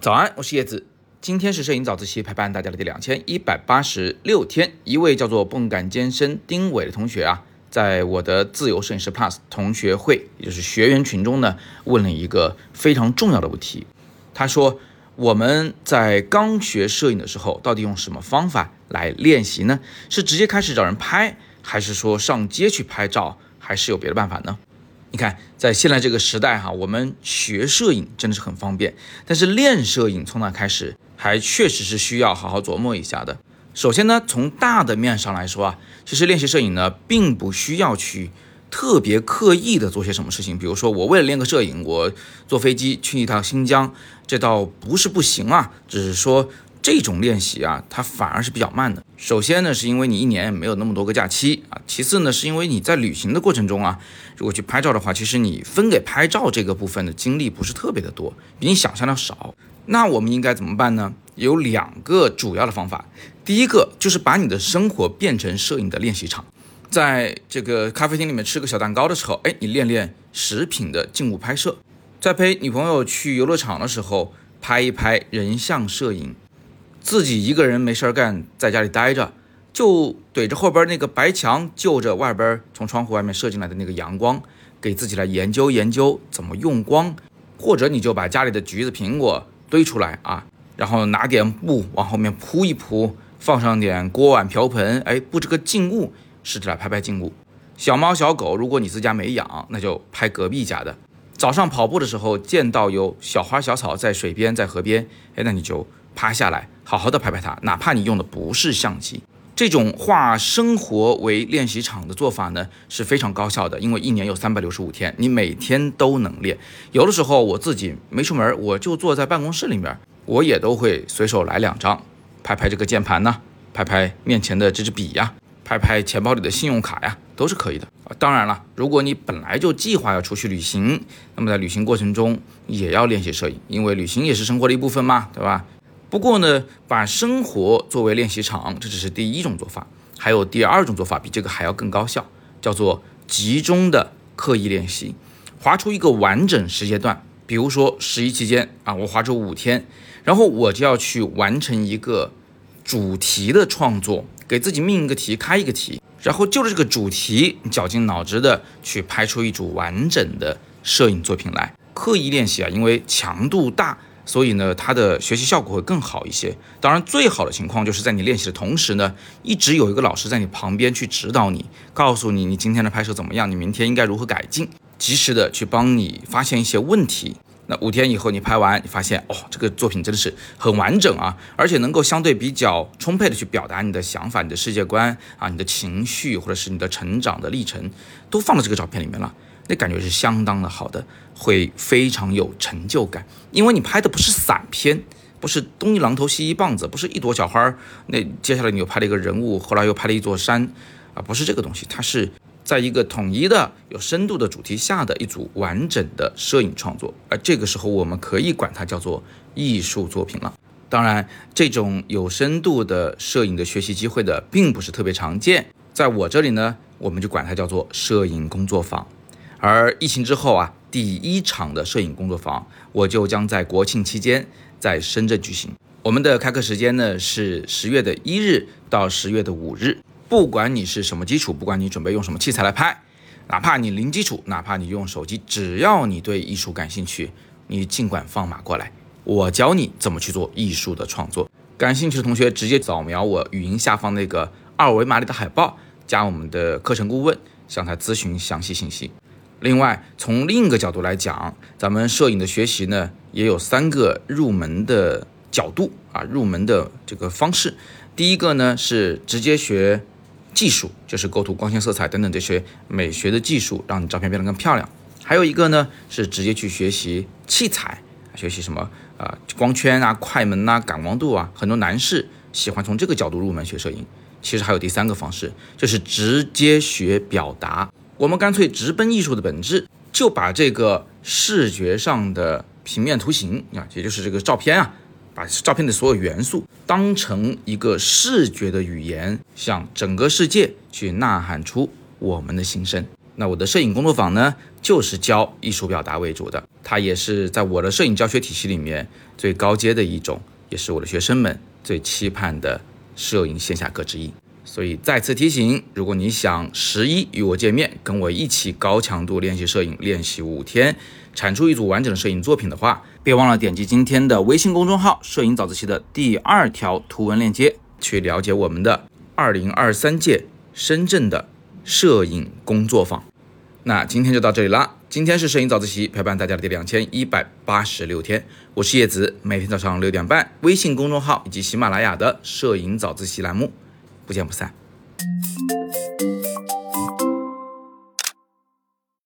早安，我是叶子。今天是摄影早自习陪伴大家的第两千一百八十六天。一位叫做泵感健身丁伟的同学啊，在我的自由摄影师 Plus 同学会，也就是学员群中呢，问了一个非常重要的问题。他说：“我们在刚学摄影的时候，到底用什么方法来练习呢？是直接开始找人拍，还是说上街去拍照，还是有别的办法呢？”你看，在现在这个时代哈，我们学摄影真的是很方便，但是练摄影从哪开始，还确实是需要好好琢磨一下的。首先呢，从大的面上来说啊，其实练习摄影呢，并不需要去特别刻意的做些什么事情。比如说，我为了练个摄影，我坐飞机去一趟新疆，这倒不是不行啊，只是说。这种练习啊，它反而是比较慢的。首先呢，是因为你一年没有那么多个假期啊；其次呢，是因为你在旅行的过程中啊，如果去拍照的话，其实你分给拍照这个部分的精力不是特别的多，比你想象的少。那我们应该怎么办呢？有两个主要的方法。第一个就是把你的生活变成摄影的练习场，在这个咖啡厅里面吃个小蛋糕的时候，哎，你练练食品的静物拍摄；在陪女朋友去游乐场的时候，拍一拍人像摄影。自己一个人没事儿干，在家里待着，就怼着后边那个白墙，就着外边从窗户外面射进来的那个阳光，给自己来研究研究怎么用光，或者你就把家里的橘子、苹果堆出来啊，然后拿点布往后面铺一铺，放上点锅碗瓢盆，哎，布置个静物，试着来拍拍静物。小猫小狗，如果你自家没养，那就拍隔壁家的。早上跑步的时候见到有小花小草在水边在河边，哎，那你就。趴下来，好好的拍拍它，哪怕你用的不是相机，这种化生活为练习场的做法呢，是非常高效的。因为一年有三百六十五天，你每天都能练。有的时候我自己没出门，我就坐在办公室里面，我也都会随手来两张，拍拍这个键盘呢，拍拍面前的这支笔呀，拍拍钱包里的信用卡呀，都是可以的。当然了，如果你本来就计划要出去旅行，那么在旅行过程中也要练习摄影，因为旅行也是生活的一部分嘛，对吧？不过呢，把生活作为练习场，这只是第一种做法，还有第二种做法比这个还要更高效，叫做集中的刻意练习，划出一个完整时间段，比如说十一期间啊，我划出五天，然后我就要去完成一个主题的创作，给自己命一个题，开一个题，然后就着这个主题，绞尽脑汁的去拍出一组完整的摄影作品来。刻意练习啊，因为强度大。所以呢，它的学习效果会更好一些。当然，最好的情况就是在你练习的同时呢，一直有一个老师在你旁边去指导你，告诉你你今天的拍摄怎么样，你明天应该如何改进，及时的去帮你发现一些问题。那五天以后你拍完，你发现哦，这个作品真的是很完整啊，而且能够相对比较充沛的去表达你的想法、你的世界观啊、你的情绪或者是你的成长的历程，都放到这个照片里面了。那感觉是相当的好的，会非常有成就感，因为你拍的不是散片，不是东一榔头西一棒子，不是一朵小花儿，那接下来你又拍了一个人物，后来又拍了一座山，啊，不是这个东西，它是在一个统一的、有深度的主题下的一组完整的摄影创作，而这个时候我们可以管它叫做艺术作品了。当然，这种有深度的摄影的学习机会的并不是特别常见，在我这里呢，我们就管它叫做摄影工作坊。而疫情之后啊，第一场的摄影工作坊，我就将在国庆期间在深圳举行。我们的开课时间呢是十月的一日到十月的五日。不管你是什么基础，不管你准备用什么器材来拍，哪怕你零基础，哪怕你用手机，只要你对艺术感兴趣，你尽管放马过来，我教你怎么去做艺术的创作。感兴趣的同学直接扫描我语音下方那个二维码里的海报，加我们的课程顾问，向他咨询详细信息。另外，从另一个角度来讲，咱们摄影的学习呢，也有三个入门的角度啊，入门的这个方式。第一个呢是直接学技术，就是构图、光线、色彩等等这些美学的技术，让你照片变得更漂亮。还有一个呢是直接去学习器材，学习什么啊，光圈啊、快门呐、感光度啊。很多男士喜欢从这个角度入门学摄影。其实还有第三个方式，就是直接学表达。我们干脆直奔艺术的本质，就把这个视觉上的平面图形啊，也就是这个照片啊，把照片的所有元素当成一个视觉的语言，向整个世界去呐喊出我们的心声。那我的摄影工作坊呢，就是教艺术表达为主的，它也是在我的摄影教学体系里面最高阶的一种，也是我的学生们最期盼的摄影线下课之一。所以再次提醒，如果你想十一与我见面，跟我一起高强度练习摄影，练习五天，产出一组完整的摄影作品的话，别忘了点击今天的微信公众号“摄影早自习”的第二条图文链接，去了解我们的二零二三届深圳的摄影工作坊。那今天就到这里啦，今天是摄影早自习陪伴大家的第两千一百八十六天，我是叶子，每天早上六点半，微信公众号以及喜马拉雅的摄影早自习栏目。不见不散。